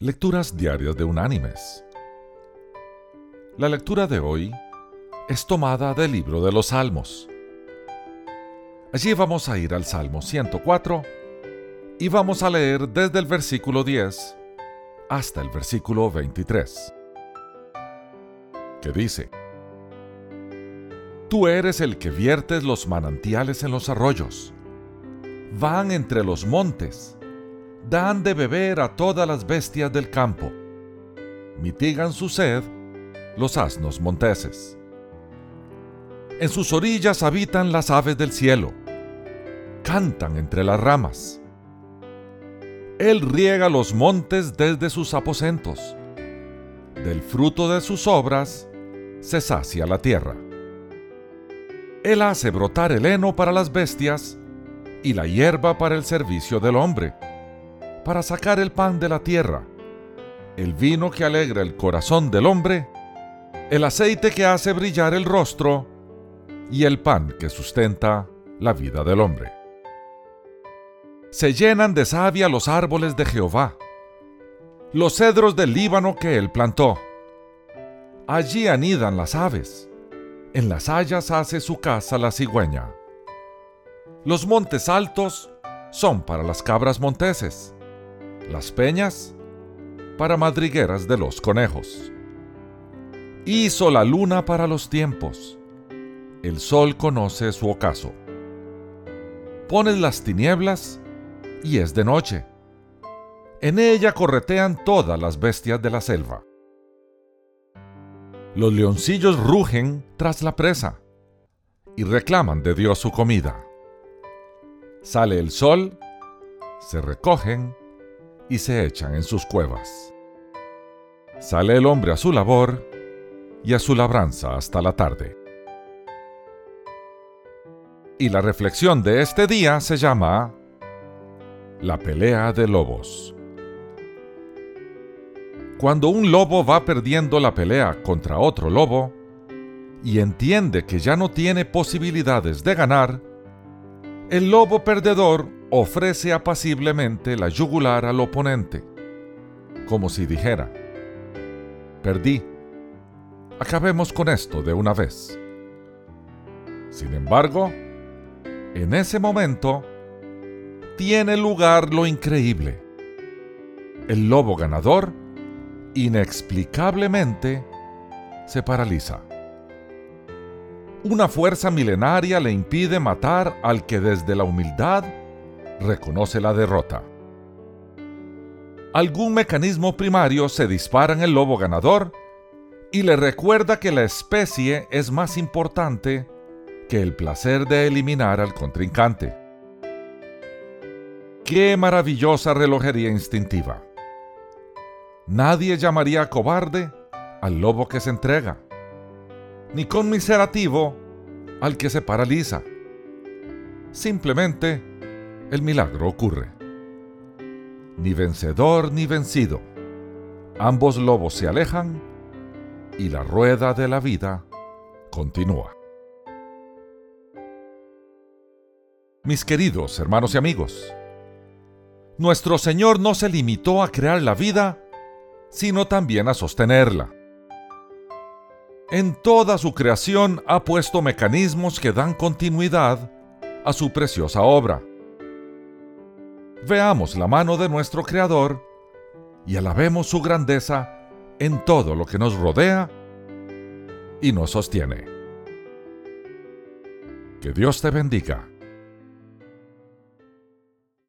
Lecturas Diarias de Unánimes. La lectura de hoy es tomada del libro de los Salmos. Allí vamos a ir al Salmo 104 y vamos a leer desde el versículo 10 hasta el versículo 23, que dice, Tú eres el que viertes los manantiales en los arroyos, van entre los montes, dan de beber a todas las bestias del campo. Mitigan su sed los asnos monteses. En sus orillas habitan las aves del cielo. Cantan entre las ramas. Él riega los montes desde sus aposentos. Del fruto de sus obras se sacia la tierra. Él hace brotar el heno para las bestias y la hierba para el servicio del hombre para sacar el pan de la tierra, el vino que alegra el corazón del hombre, el aceite que hace brillar el rostro y el pan que sustenta la vida del hombre. Se llenan de savia los árboles de Jehová, los cedros del Líbano que él plantó. Allí anidan las aves, en las hayas hace su casa la cigüeña. Los montes altos son para las cabras monteses las peñas para madrigueras de los conejos. Hizo la luna para los tiempos, el sol conoce su ocaso. Pones las tinieblas y es de noche. En ella corretean todas las bestias de la selva. Los leoncillos rugen tras la presa y reclaman de Dios su comida. Sale el sol, se recogen y se echan en sus cuevas. Sale el hombre a su labor y a su labranza hasta la tarde. Y la reflexión de este día se llama La pelea de lobos. Cuando un lobo va perdiendo la pelea contra otro lobo y entiende que ya no tiene posibilidades de ganar, el lobo perdedor ofrece apaciblemente la yugular al oponente, como si dijera, perdí, acabemos con esto de una vez. Sin embargo, en ese momento, tiene lugar lo increíble. El lobo ganador, inexplicablemente, se paraliza. Una fuerza milenaria le impide matar al que desde la humildad reconoce la derrota. Algún mecanismo primario se dispara en el lobo ganador y le recuerda que la especie es más importante que el placer de eliminar al contrincante. ¡Qué maravillosa relojería instintiva! Nadie llamaría cobarde al lobo que se entrega, ni conmiserativo al que se paraliza. Simplemente el milagro ocurre. Ni vencedor ni vencido. Ambos lobos se alejan y la rueda de la vida continúa. Mis queridos hermanos y amigos, nuestro Señor no se limitó a crear la vida, sino también a sostenerla. En toda su creación ha puesto mecanismos que dan continuidad a su preciosa obra veamos la mano de nuestro Creador y alabemos su grandeza en todo lo que nos rodea y nos sostiene. Que Dios te bendiga